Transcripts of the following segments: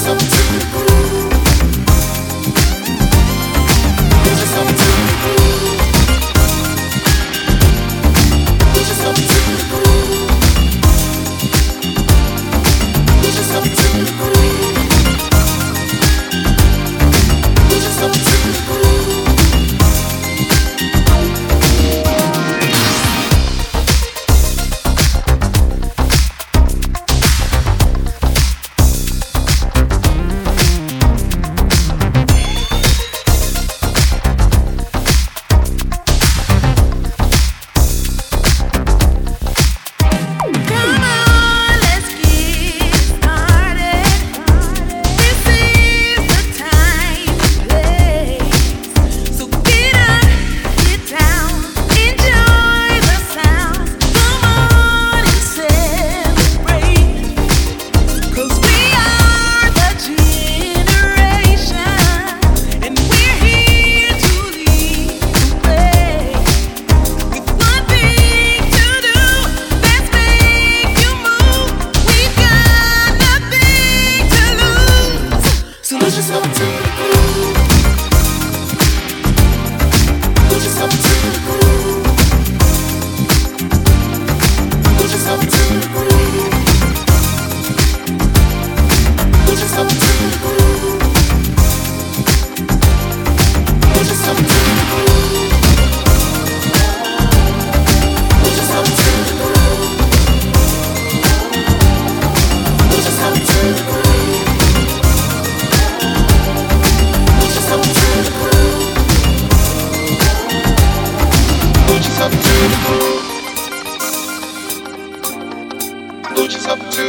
myself to the ground.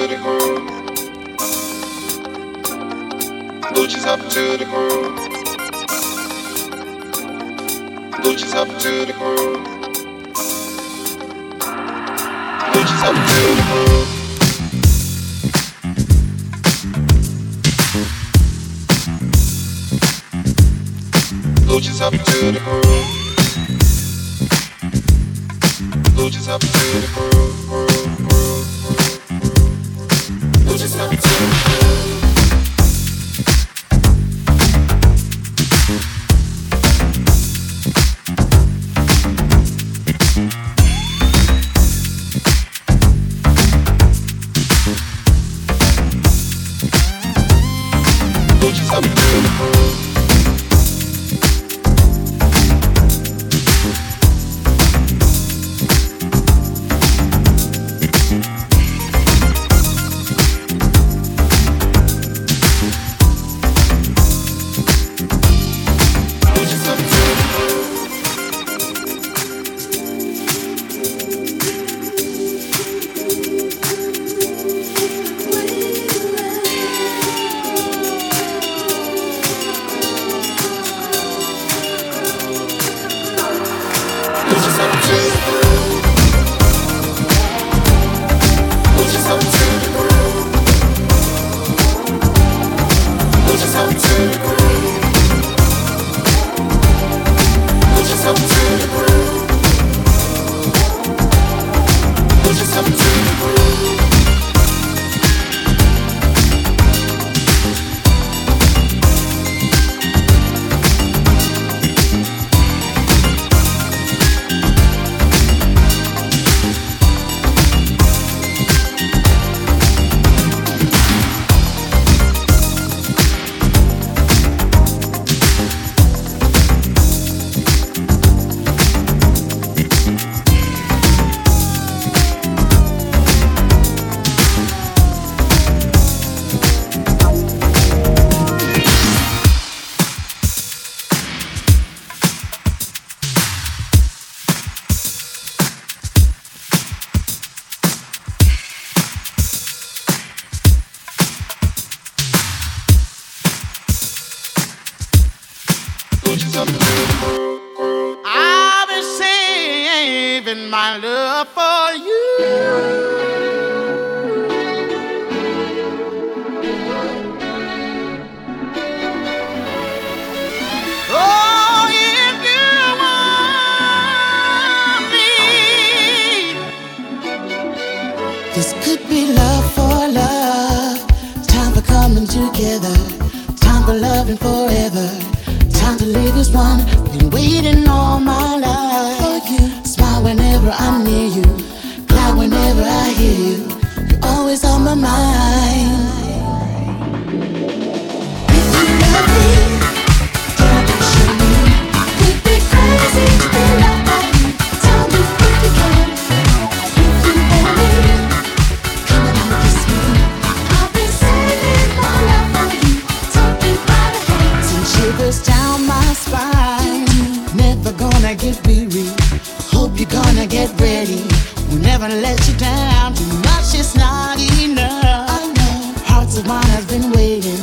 to the groove. Gucci's up to the groove. Gucci's up to the groove. Gucci's up to the groove. Gucci's up to the groove. Gucci's up to the groove. my spine. Never gonna get weary. Hope you're gonna get ready. We'll never let you down. Too much is not enough. I know. Hearts of mine has been waiting.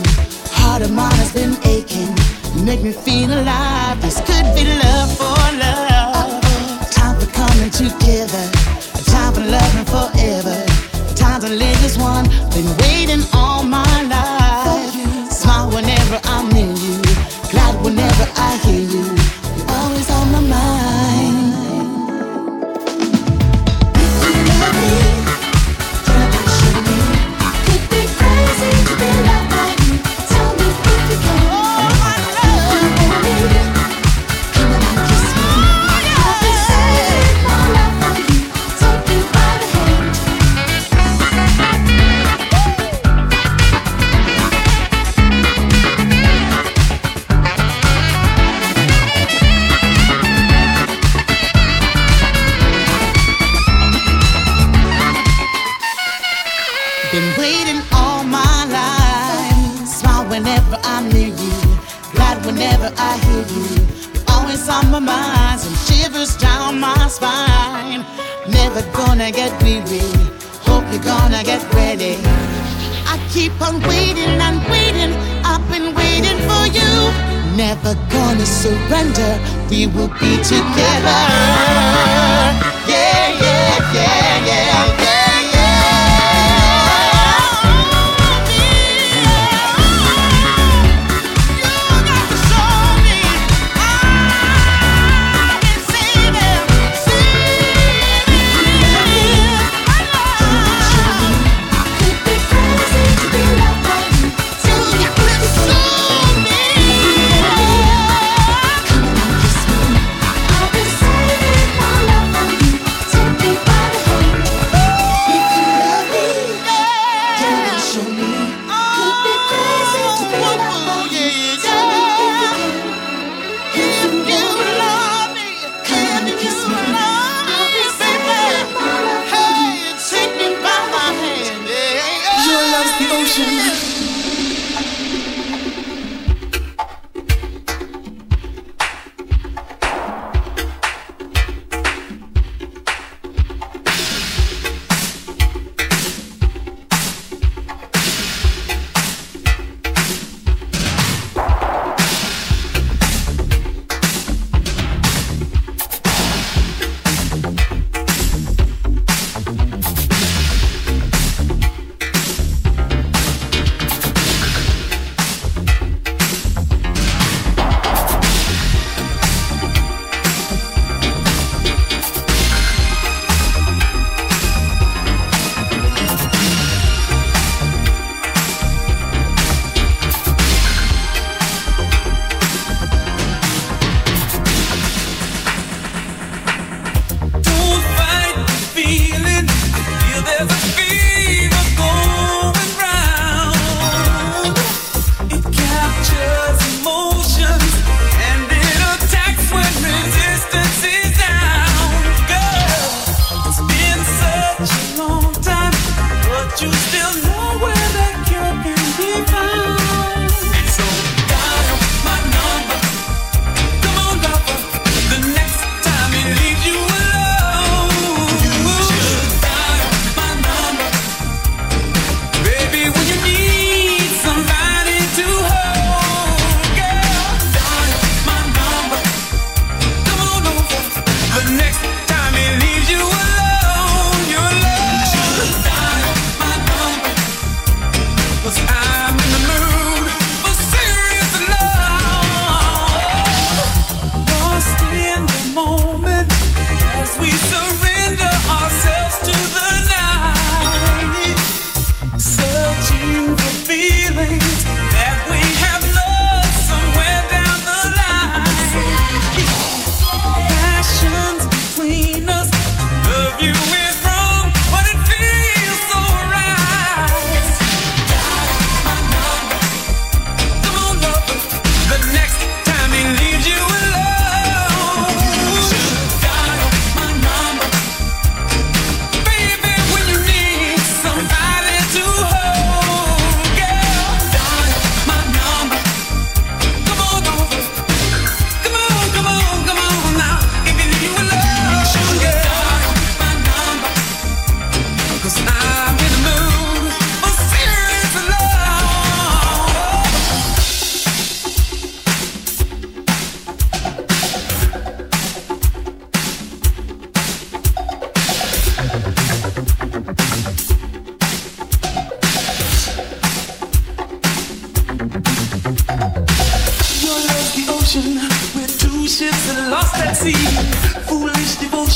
Heart of mine has been aching. Make me feel alive. This could be love.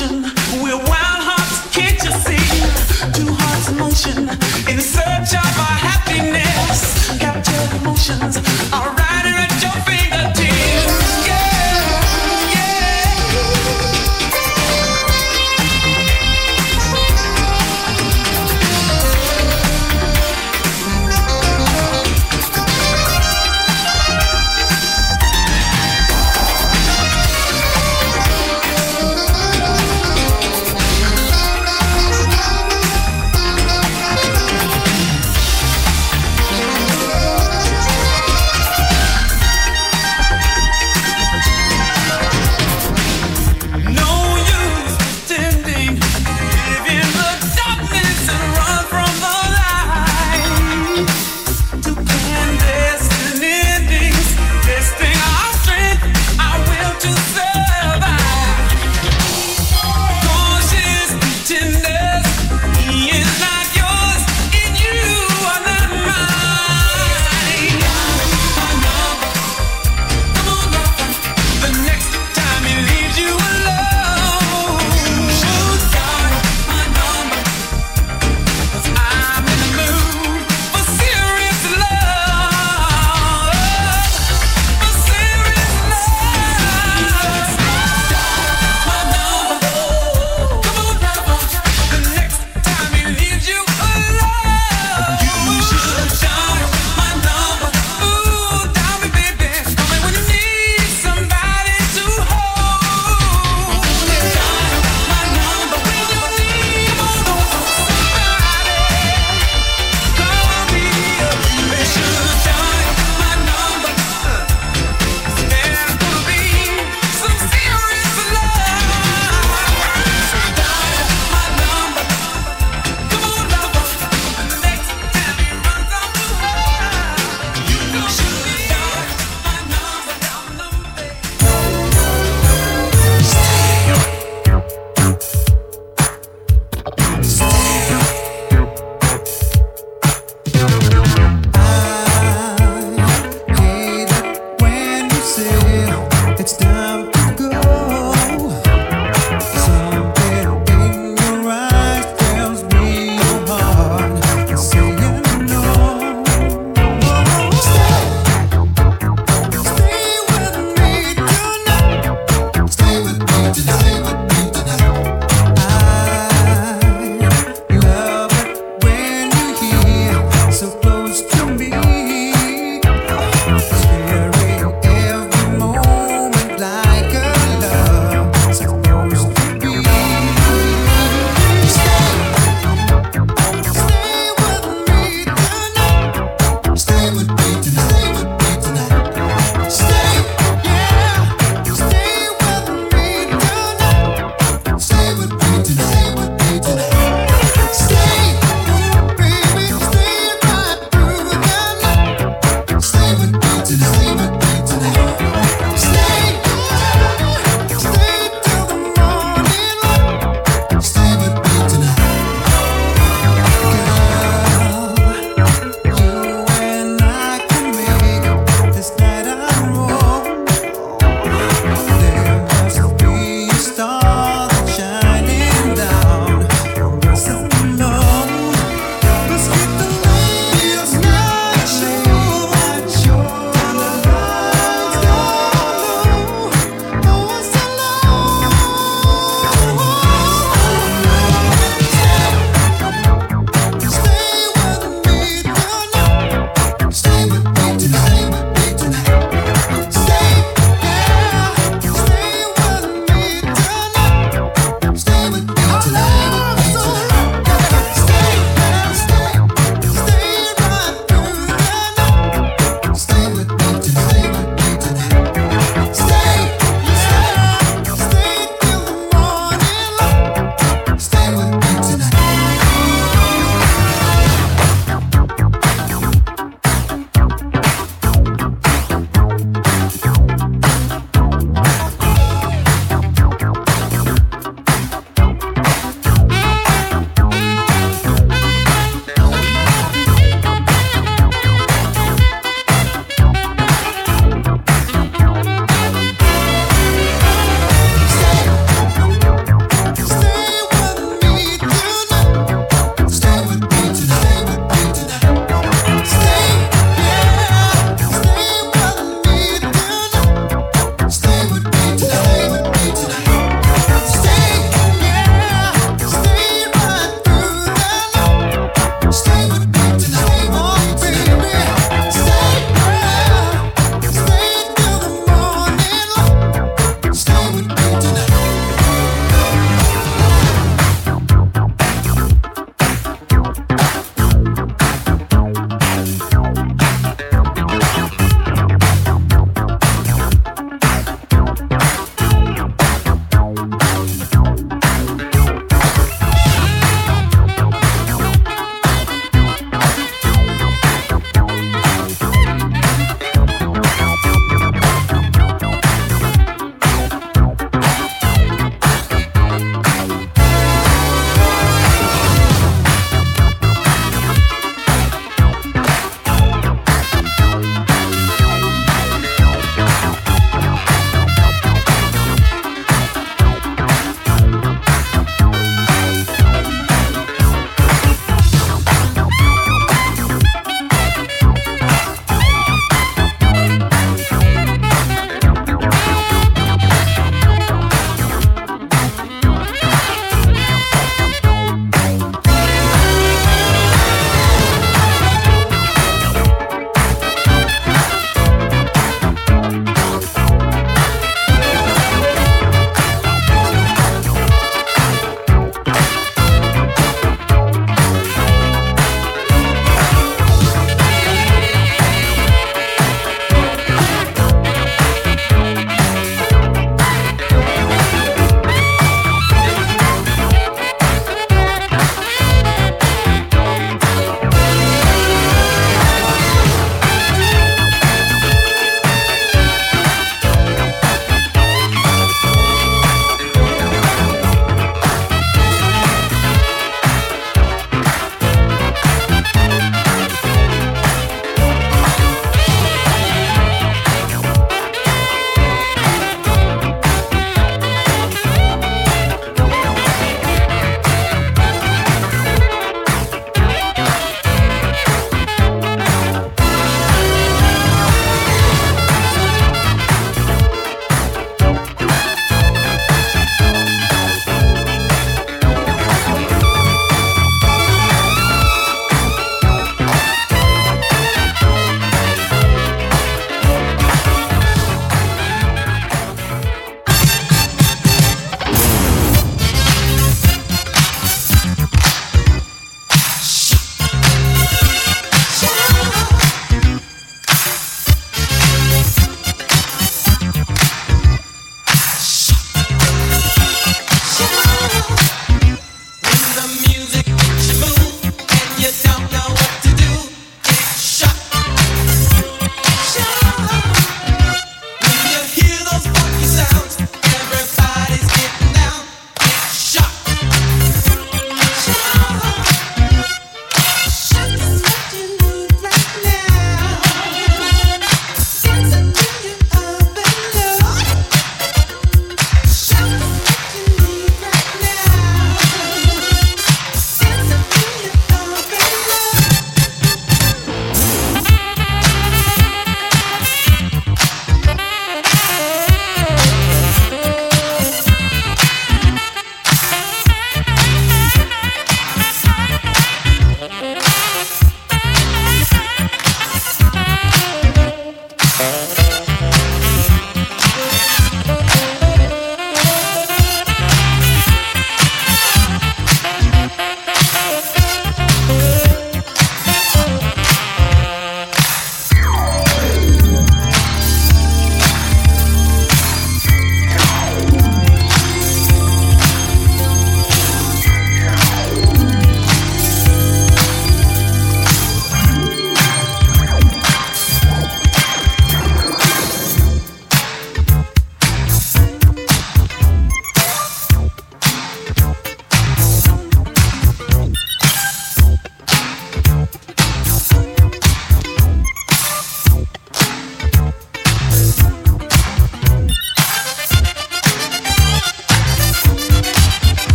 We're wild hearts, can't you see? Two hearts in motion in search of our happiness. Emotions. Our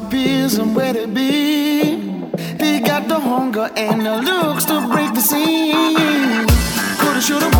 my peers and where they be. They got the hunger and the looks to break the scene. Coulda, shoulda,